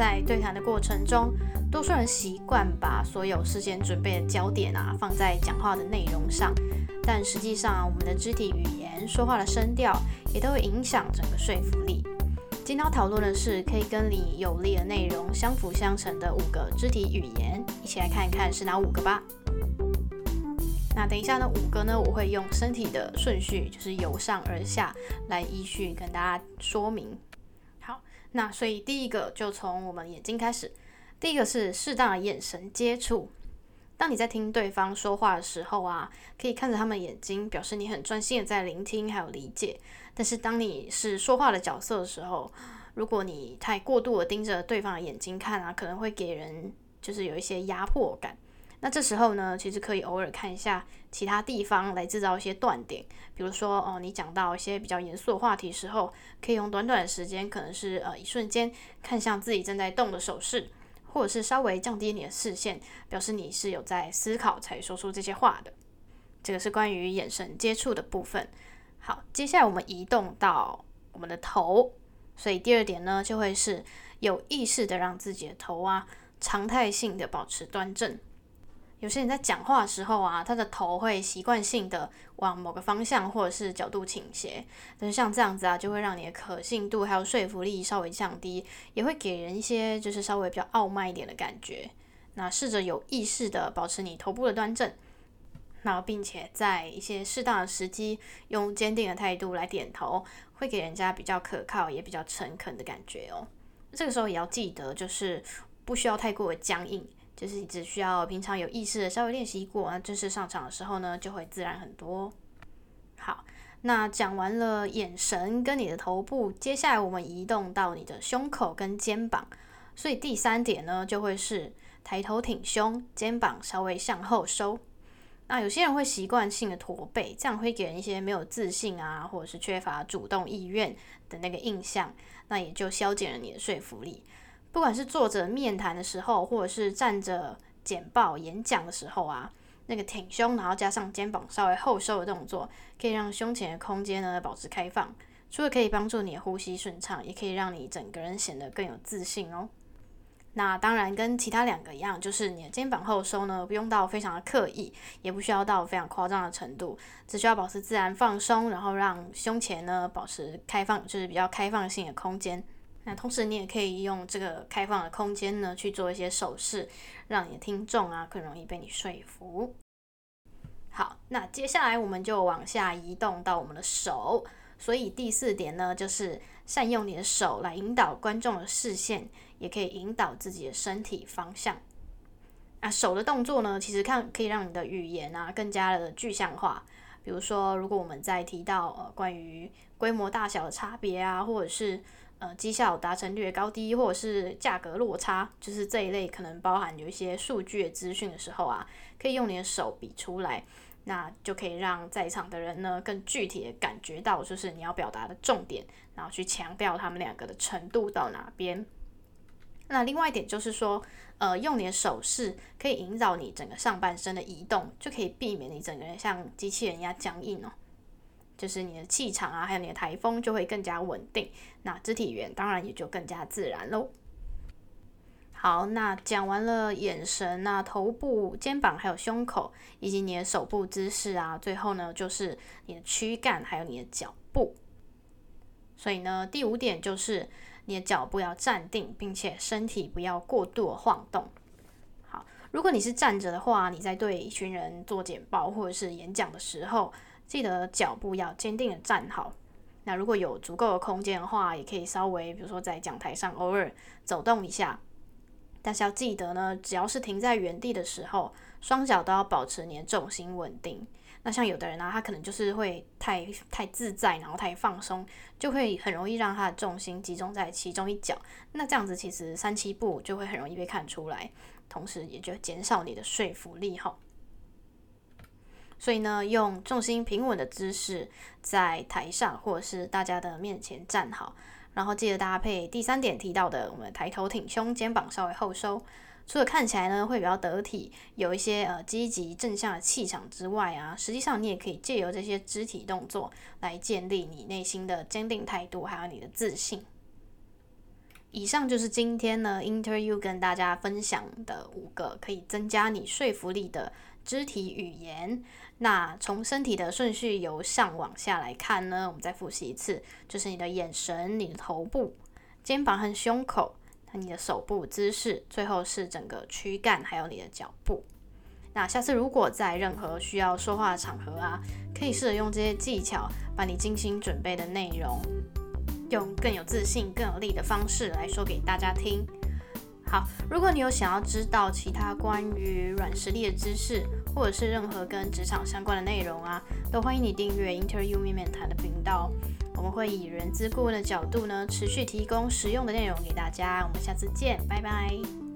在对谈的过程中，多数人习惯把所有事先准备的焦点啊放在讲话的内容上，但实际上啊，我们的肢体语言、说话的声调也都会影响整个说服力。今天要讨论的是可以跟你有利的内容相辅相成的五个肢体语言，一起来看一看是哪五个吧。那等一下呢，五个呢，我会用身体的顺序，就是由上而下来依序跟大家说明。那所以第一个就从我们眼睛开始。第一个是适当的眼神接触。当你在听对方说话的时候啊，可以看着他们眼睛，表示你很专心的在聆听还有理解。但是当你是说话的角色的时候，如果你太过度的盯着对方的眼睛看啊，可能会给人就是有一些压迫感。那这时候呢，其实可以偶尔看一下其他地方来制造一些断点，比如说哦，你讲到一些比较严肃的话题时候，可以用短短的时间，可能是呃一瞬间看向自己正在动的手势，或者是稍微降低你的视线，表示你是有在思考才说出这些话的。这个是关于眼神接触的部分。好，接下来我们移动到我们的头，所以第二点呢，就会是有意识的让自己的头啊常态性的保持端正。有些人在讲话的时候啊，他的头会习惯性的往某个方向或者是角度倾斜，但是像这样子啊，就会让你的可信度还有说服力稍微降低，也会给人一些就是稍微比较傲慢一点的感觉。那试着有意识的保持你头部的端正，那并且在一些适当的时机，用坚定的态度来点头，会给人家比较可靠也比较诚恳的感觉哦。这个时候也要记得，就是不需要太过的僵硬。就是只需要平常有意识的稍微练习过，那正式上场的时候呢，就会自然很多。好，那讲完了眼神跟你的头部，接下来我们移动到你的胸口跟肩膀。所以第三点呢，就会是抬头挺胸，肩膀稍微向后收。那有些人会习惯性的驼背，这样会给人一些没有自信啊，或者是缺乏主动意愿的那个印象，那也就消减了你的说服力。不管是坐着面谈的时候，或者是站着简报演讲的时候啊，那个挺胸，然后加上肩膀稍微后收的动作，可以让胸前的空间呢保持开放。除了可以帮助你的呼吸顺畅，也可以让你整个人显得更有自信哦。那当然跟其他两个一样，就是你的肩膀后收呢，不用到非常的刻意，也不需要到非常夸张的程度，只需要保持自然放松，然后让胸前呢保持开放，就是比较开放性的空间。那同时，你也可以用这个开放的空间呢，去做一些手势，让你的听众啊更容易被你说服。好，那接下来我们就往下移动到我们的手，所以第四点呢，就是善用你的手来引导观众的视线，也可以引导自己的身体方向。啊，手的动作呢，其实看可以让你的语言啊更加的具象化。比如说，如果我们在提到呃关于规模大小的差别啊，或者是呃，绩效达成率高低，或者是价格落差，就是这一类可能包含有一些数据的资讯的时候啊，可以用你的手比出来，那就可以让在场的人呢更具体的感觉到，就是你要表达的重点，然后去强调他们两个的程度到哪边。那另外一点就是说，呃，用你的手势可以引导你整个上半身的移动，就可以避免你整个人像机器人一样僵硬哦。就是你的气场啊，还有你的台风就会更加稳定，那肢体语言当然也就更加自然喽。好，那讲完了眼神啊、头部、肩膀，还有胸口，以及你的手部姿势啊，最后呢就是你的躯干，还有你的脚步。所以呢，第五点就是你的脚步要站定，并且身体不要过度晃动。好，如果你是站着的话，你在对一群人做简报或者是演讲的时候。记得脚步要坚定的站好。那如果有足够的空间的话，也可以稍微，比如说在讲台上偶尔走动一下。但是要记得呢，只要是停在原地的时候，双脚都要保持你的重心稳定。那像有的人呢，他可能就是会太太自在，然后太放松，就会很容易让他的重心集中在其中一脚。那这样子其实三七步就会很容易被看出来，同时也就减少你的说服力哈。所以呢，用重心平稳的姿势在台上或者是大家的面前站好，然后记得搭配第三点提到的，我们抬头挺胸，肩膀稍微后收。除了看起来呢会比较得体，有一些呃积极正向的气场之外啊，实际上你也可以借由这些肢体动作来建立你内心的坚定态度，还有你的自信。以上就是今天呢 Interview 跟大家分享的五个可以增加你说服力的肢体语言。那从身体的顺序由上往下来看呢，我们再复习一次，就是你的眼神、你的头部、肩膀和胸口、你的手部姿势，最后是整个躯干，还有你的脚步。那下次如果在任何需要说话的场合啊，可以试着用这些技巧，把你精心准备的内容。用更有自信、更有力的方式来说给大家听。好，如果你有想要知道其他关于软实力的知识，或者是任何跟职场相关的内容啊，都欢迎你订阅 Interview 面面谈的频道。我们会以人资顾问的角度呢，持续提供实用的内容给大家。我们下次见，拜拜。